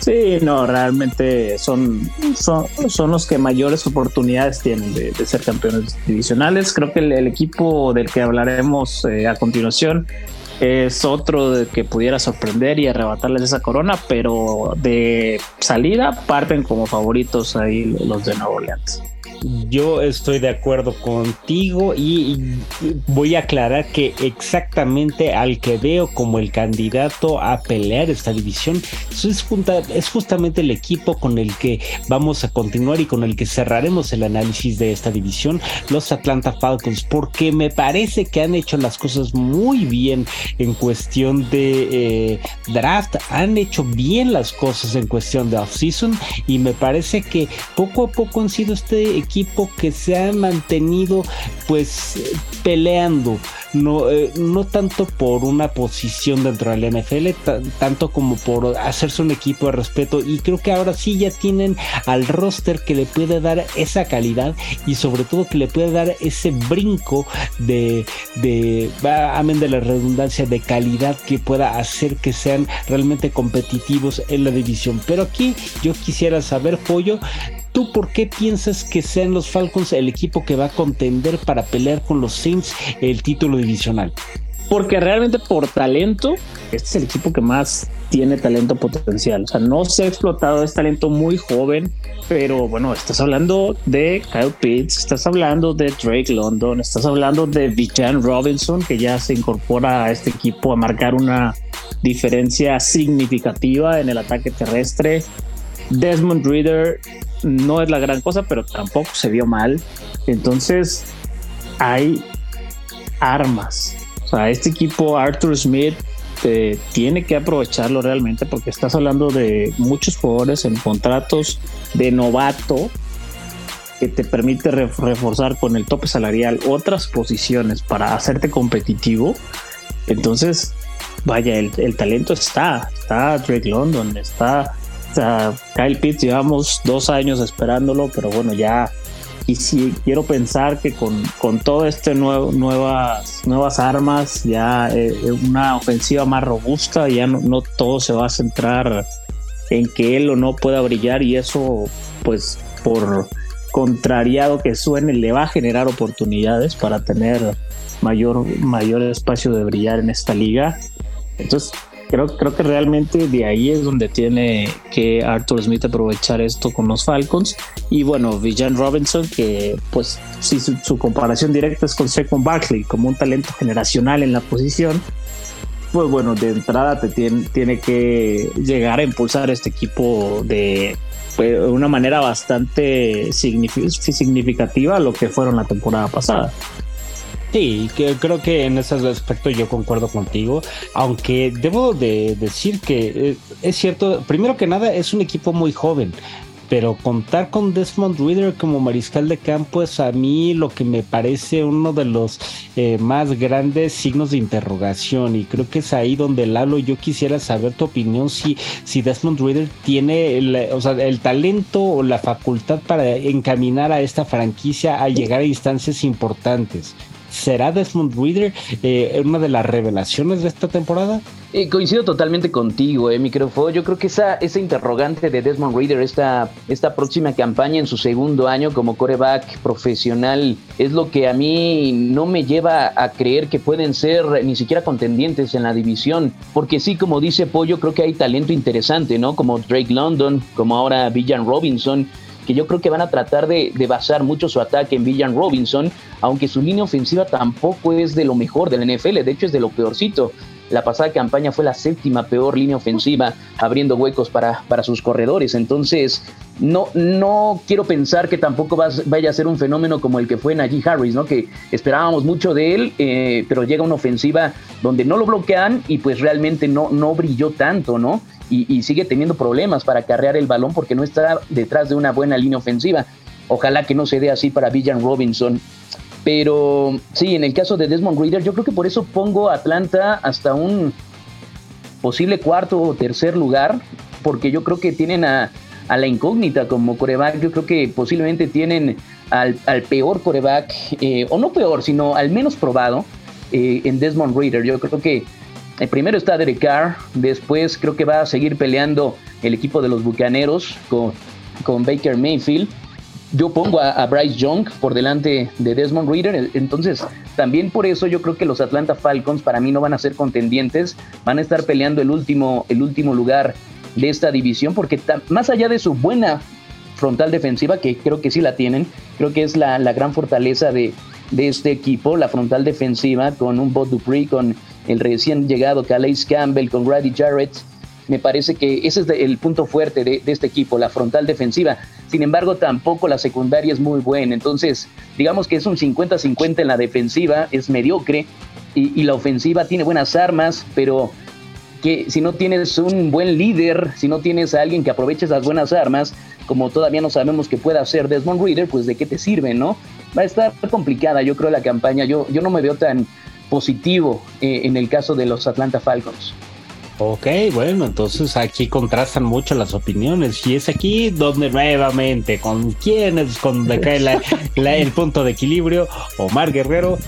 Sí, no, realmente son, son, los que mayores oportunidades tienen de, ser campeones divisionales. Creo que el, equipo del que hablaremos eh, a continuación es otro de que pudiera sorprender y arrebatarles esa corona, pero de salida parten como favoritos ahí los de Nueva Orleans. Yo estoy de acuerdo contigo y, voy a aclarar que exactamente al que veo como el candidato a pelear esta división es, justamente el equipo con el que vamos a continuar y con el que cerraremos el análisis de esta división, los Atlanta Falcons, porque me parece que han hecho las cosas muy bien en cuestión de eh, draft, han hecho bien las cosas en cuestión de offseason y me parece que poco a poco han sido este equipo que se ha mantenido pues peleando, no, eh, no tanto por una posición dentro del NFL, tanto como por hacerse un equipo de respeto y creo que ahora sí ya tienen al roster que le puede dar esa calidad y sobre todo que le puede dar ese brinco de, de amén de la redundancia, de calidad que pueda hacer que sean realmente competitivos en la división. Pero aquí yo quisiera saber, Pollo, ¿Tú por qué piensas que sean los Falcons el equipo que va a contender para pelear con los Saints el título divisional? Porque realmente por talento, este es el equipo que más tiene talento potencial. O sea, no se ha explotado, es talento muy joven, pero bueno, estás hablando de Kyle Pitts, estás hablando de Drake London, estás hablando de Bijan Robinson, que ya se incorpora a este equipo a marcar una diferencia significativa en el ataque terrestre. Desmond Reader no es la gran cosa, pero tampoco se vio mal. Entonces, hay armas. O sea, este equipo, Arthur Smith, eh, tiene que aprovecharlo realmente porque estás hablando de muchos jugadores en contratos de novato que te permite reforzar con el tope salarial otras posiciones para hacerte competitivo. Entonces, vaya, el, el talento está. Está Drake London, está Kyle Pitts llevamos dos años esperándolo, pero bueno, ya y si quiero pensar que con, con todo este nuevo, nuevas, nuevas armas, ya eh, una ofensiva más robusta, ya no, todo se va a centrar en que él o no pueda brillar y eso pues por contrariado que suene le va a generar oportunidades para tener mayor, mayor espacio de brillar en esta liga. Entonces creo, creo que realmente de ahí es donde tiene que Arthur Smith aprovechar esto con los Falcons. Y bueno, Villan Robinson, que pues si su, comparación directa es con Saquon Barkley, como un talento generacional en la posición, pues bueno, de entrada te tiene, tiene que llegar a impulsar este equipo de pues, una manera bastante significativa a lo que fueron la temporada pasada. Sí, que creo que en ese aspecto yo concuerdo contigo, aunque debo de decir que eh, es cierto, primero que nada es un equipo muy joven, pero contar con Desmond Reader como mariscal de campo es a mí lo que me parece uno de los eh, más grandes signos de interrogación y creo que es ahí donde Lalo yo quisiera saber tu opinión si, si Desmond Reader tiene el, el talento o la facultad para encaminar a esta franquicia a llegar a instancias importantes. ¿Será Desmond Reader eh, una de las revelaciones de esta temporada? Eh, coincido totalmente contigo, eh, Microfo. Yo creo que esa, esa interrogante de Desmond Reader, esta, esta próxima campaña en su segundo año como coreback profesional, es lo que a mí no me lleva a creer que pueden ser ni siquiera contendientes en la división. Porque sí, como dice Pollo, creo que hay talento interesante, ¿no? Como Drake London, como ahora Villan Robinson que yo creo que van a tratar de, basar mucho su ataque en Villan Robinson, aunque su línea ofensiva tampoco es de lo mejor del NFL, de hecho es de lo peorcito. La pasada campaña fue la séptima peor línea ofensiva, abriendo huecos para, para sus corredores. Entonces, no, no quiero pensar que tampoco vaya a ser un fenómeno como el que fue Najee Harris, ¿no? Que esperábamos mucho de él, eh, pero llega una ofensiva donde no lo bloquean y pues realmente no, no brilló tanto, ¿no? Y, y sigue teniendo problemas para carrear el balón porque no está detrás de una buena línea ofensiva. Ojalá que no se dé así para Villan Robinson. Pero sí, en el caso de Desmond Reader, yo creo que por eso pongo a Atlanta hasta un posible cuarto o tercer lugar, porque yo creo que tienen a, a la incógnita como coreback. Yo creo que posiblemente tienen al, peor coreback, eh, o no peor, sino al menos probado eh, en Desmond Reader. Yo creo que el eh, primero está Derek Carr, después creo que va a seguir peleando el equipo de los Bucaneros con, con Baker Mayfield yo pongo a, Bryce Young por delante de Desmond Reader, entonces también por eso yo creo que los Atlanta Falcons para mí no van a ser contendientes, van a estar peleando el último, el último lugar de esta división, porque más allá de su buena frontal defensiva, que creo que sí la tienen, creo que es la, la gran fortaleza de, de, este equipo, la frontal defensiva, con un Bob Dupree, con el recién llegado Calais Campbell, con Grady Jarrett, me parece que ese es el punto fuerte de, este equipo, la frontal defensiva. Sin embargo, tampoco la secundaria es muy buena. Entonces, digamos que es un 50-50 en la defensiva, es mediocre, y, y, la ofensiva tiene buenas armas, pero que si no tienes un buen líder, si no tienes a alguien que aproveche esas buenas armas, como todavía no sabemos que pueda hacer Desmond Reader, pues de qué te sirve, ¿no? Va a estar complicada, yo creo, la campaña. Yo, yo no me veo tan positivo eh, en el caso de los Atlanta Falcons. Ok, bueno, entonces aquí contrastan mucho las opiniones y es aquí donde nuevamente con quienes con cae la, la, el punto de equilibrio. Omar Guerrero,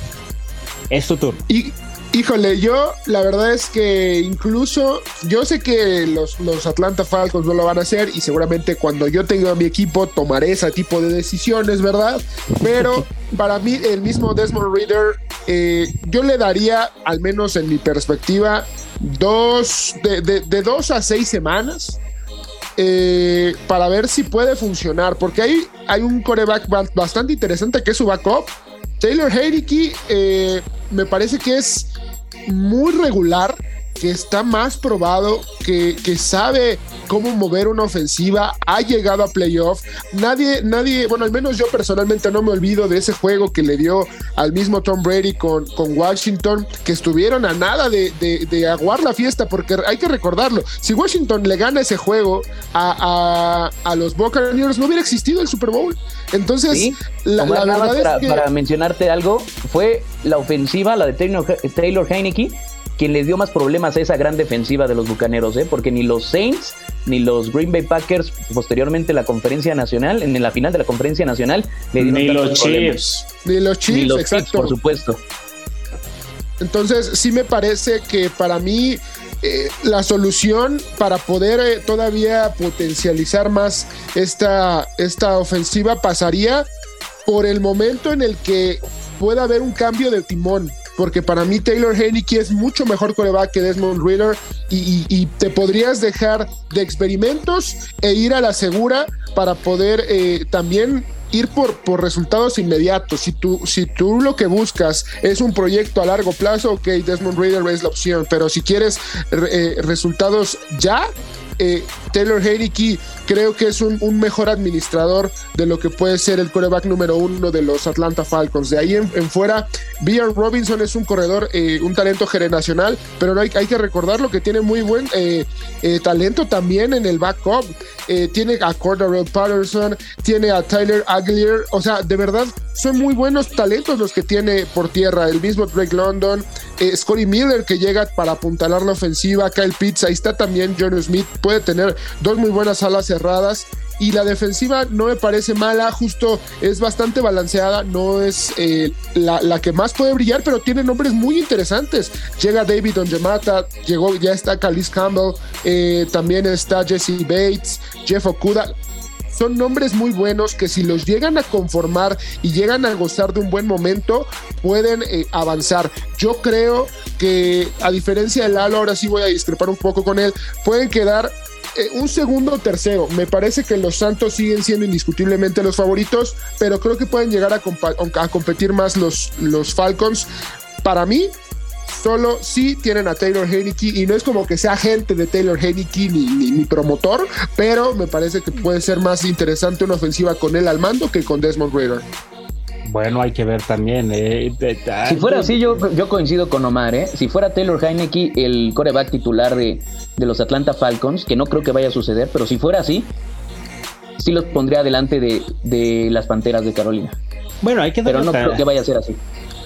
es tu turno. Y, híjole, yo la verdad es que incluso yo sé que los, los Atlanta Falcons no lo van a hacer y seguramente cuando yo tenga mi equipo tomaré ese tipo de decisiones, ¿verdad? Pero para mí el mismo Desmond Reader, eh, yo le daría, al menos en mi perspectiva, dos, de, de, de dos a seis semanas eh, para ver si puede funcionar, porque hay un coreback bastante interesante que es su backup. Taylor Heineke eh, me parece que es muy regular, que está más probado, que, que, sabe cómo mover una ofensiva, ha llegado a playoff. Nadie, nadie, bueno, al menos yo personalmente no me olvido de ese juego que le dio al mismo Tom Brady con, con Washington, que estuvieron a nada de, de, de, aguar la fiesta, porque hay que recordarlo, si Washington le gana ese juego a, a, a los Buccaneers, no hubiera existido el Super Bowl. Entonces, ¿Sí? la, la verdad para, es que... para mencionarte algo, fue la ofensiva, la de Taylor, Taylor Heineke, quien les dio más problemas a esa gran defensiva de los Bucaneros, ¿eh? porque ni los Saints ni los Green Bay Packers, posteriormente la conferencia nacional, en la final de la conferencia nacional, le dieron ni los Chiefs. Ni los Chiefs, ni los exacto. Chiefs, por supuesto. Entonces, sí me parece que para mí eh, la solución para poder eh, todavía potencializar más esta, esta ofensiva pasaría por el momento en el que pueda haber un cambio de timón porque para mí Taylor Heineke es mucho mejor coreback que Desmond Reader y, te podrías dejar de experimentos e ir a la segura para poder eh, también ir por, por resultados inmediatos. Si tú, si tú lo que buscas es un proyecto a largo plazo, ok, Desmond Reader es la opción, pero si quieres eh, resultados ya, eh, Taylor Heineke creo que es un, mejor administrador de lo que puede ser el coreback número uno de los Atlanta Falcons. De ahí en, fuera, Bian Robinson es un corredor, eh, un talento generacional, pero no hay, hay, que recordarlo que tiene muy buen eh, talento también en el backup. Eh, tiene a Cordarrelle Patterson, tiene a Tyler Aguilar, o sea, de verdad son muy buenos talentos los que tiene por tierra. El mismo Drake London, eh, Scotty Miller que llega para apuntalar la ofensiva, Kyle Pitts, ahí está también John Smith, puede tener dos muy buenas alas cerradas. Y la defensiva no me parece mala, justo es bastante balanceada, no es eh, la, que más puede brillar, pero tiene nombres muy interesantes. Llega David Ongemata, llegó, ya está Calis Campbell, eh, también está Jesse Bates, Jeff Okuda son nombres muy buenos que si los llegan a conformar y llegan a gozar de un buen momento, pueden eh, avanzar. Yo creo que a diferencia de Lalo, ahora sí voy a discrepar un poco con él, pueden quedar eh, un segundo o tercero. Me parece que los Santos siguen siendo indiscutiblemente los favoritos, pero creo que pueden llegar a, a competir más los, los Falcons. Para mí, solo sí tienen a Taylor Heineke y no es como que sea gente de Taylor Heineke ni, ni, promotor, pero me parece que puede ser más interesante una ofensiva con él al mando que con Desmond Raider. Bueno, hay que ver también. Eh, si fuera así, yo, yo coincido con Omar. ¿eh? Si fuera Taylor Heineke el coreback titular de, de los Atlanta Falcons, que no creo que vaya a suceder, pero si fuera así, sí los pondría delante de, de las Panteras de Carolina. Bueno, hay que Pero no creo que vaya a ser así.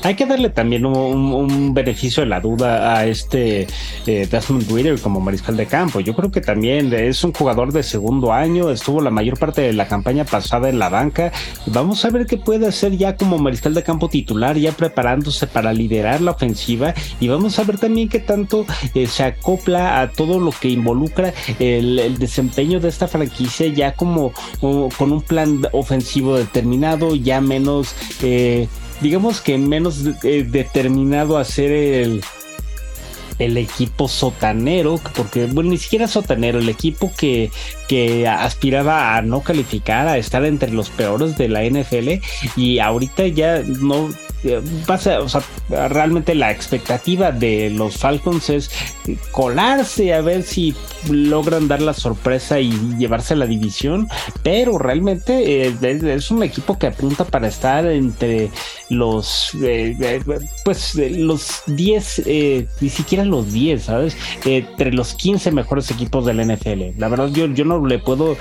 Hay que darle también un, beneficio de la duda a este eh, Desmond Reader como mariscal de campo. Yo creo que también es un jugador de segundo año, estuvo la mayor parte de la campaña pasada en la banca. Vamos a ver qué puede hacer ya como mariscal de campo titular, ya preparándose para liderar la ofensiva. Y vamos a ver también qué tanto eh, se acopla a todo lo que involucra el, desempeño de esta franquicia, ya como, con un plan ofensivo determinado, ya menos. Eh, digamos que menos eh, determinado a ser el, el equipo sotanero, porque bueno, ni siquiera sotanero, el equipo que, que aspiraba a no calificar, a estar entre los peores de la NFL y ahorita ya no pasa, o sea, realmente la expectativa de los Falcons es colarse a ver si logran dar la sorpresa y llevarse la división, pero realmente eh, es un equipo que apunta para estar entre los, eh, eh, pues los 10, ni siquiera los 10, ¿sabes? entre los 15 mejores equipos del NFL. La verdad, yo, yo no le puedo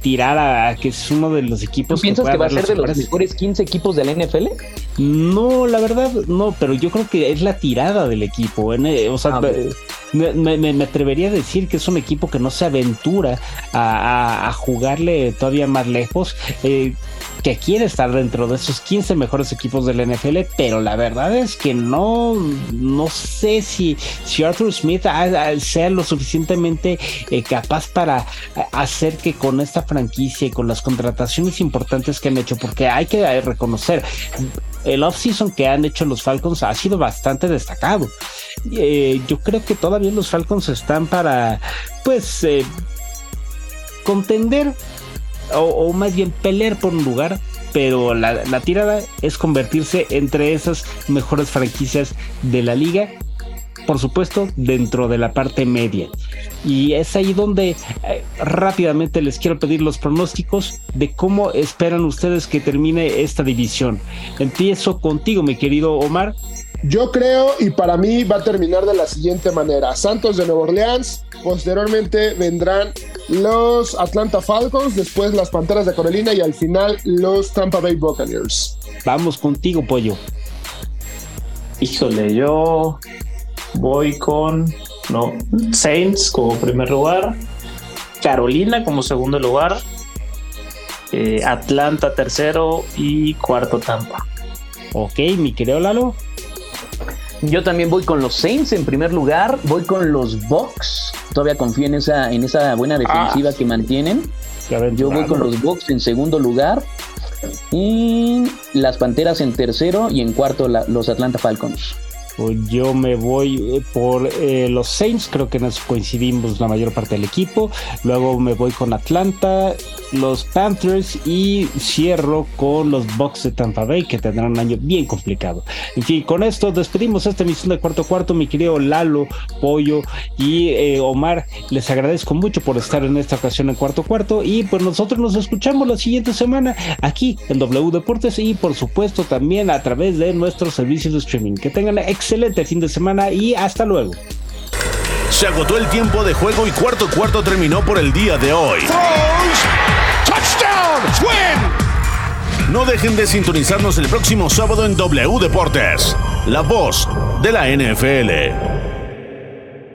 tirar a, que es uno de los equipos. ¿Tú piensas que, va a ser de los mejores 15 equipos del NFL? No, la verdad, no, pero yo creo que es la tirada del equipo. Eh, o sea, ah, me, atrevería a decir que es un equipo que no se aventura a, jugarle todavía más lejos. Eh, que quiere estar dentro de esos 15 mejores equipos del NFL, pero la verdad es que no, no sé si, si Arthur Smith sea lo suficientemente eh, capaz para hacer que con esta franquicia y con las contrataciones importantes que han hecho, porque hay que reconocer, el offseason que han hecho los Falcons ha sido bastante destacado. Eh, yo creo que todavía los Falcons están para, pues, eh, contender o, más bien pelear por un lugar, pero la, la, tirada es convertirse entre esas mejores franquicias de la liga por supuesto, dentro de la parte media. Y es ahí donde eh, rápidamente les quiero pedir los pronósticos de cómo esperan ustedes que termine esta división. Empiezo contigo, mi querido Omar. Yo creo y para mí va a terminar de la siguiente manera. Santos de Nueva Orleans, posteriormente vendrán los Atlanta Falcons, después las Panteras de Carolina y al final los Tampa Bay Buccaneers. Vamos contigo, Pollo. Híjole, yo voy con no, Saints como primer lugar, Carolina como segundo lugar, eh, Atlanta tercero y cuarto Tampa. Ok, mi querido Lalo. Yo también voy con los Saints en primer lugar, voy con los Bucks, todavía confío en esa, en esa buena defensiva ah. que mantienen. Yo voy con los Bucks en segundo lugar y las Panteras en tercero y en cuarto los Atlanta Falcons. Pues yo me voy eh, por eh, los Saints, creo que nos coincidimos la mayor parte del equipo. Luego me voy con Atlanta, los Panthers y cierro con los Bucks de Tampa Bay, que tendrán un año bien complicado. En fin, con esto despedimos esta emisión de cuarto cuarto, mi querido Lalo, Pollo y eh, Omar. Les agradezco mucho por estar en esta ocasión en cuarto cuarto y pues nosotros nos escuchamos la siguiente semana aquí en W Deportes y por supuesto también a través de nuestros servicios de streaming. Que tengan excelente fin de semana y hasta luego. Se agotó el tiempo de juego y cuarto cuarto terminó por el día de hoy. No dejen de sintonizarnos el próximo sábado en W Deportes, la voz de la NFL.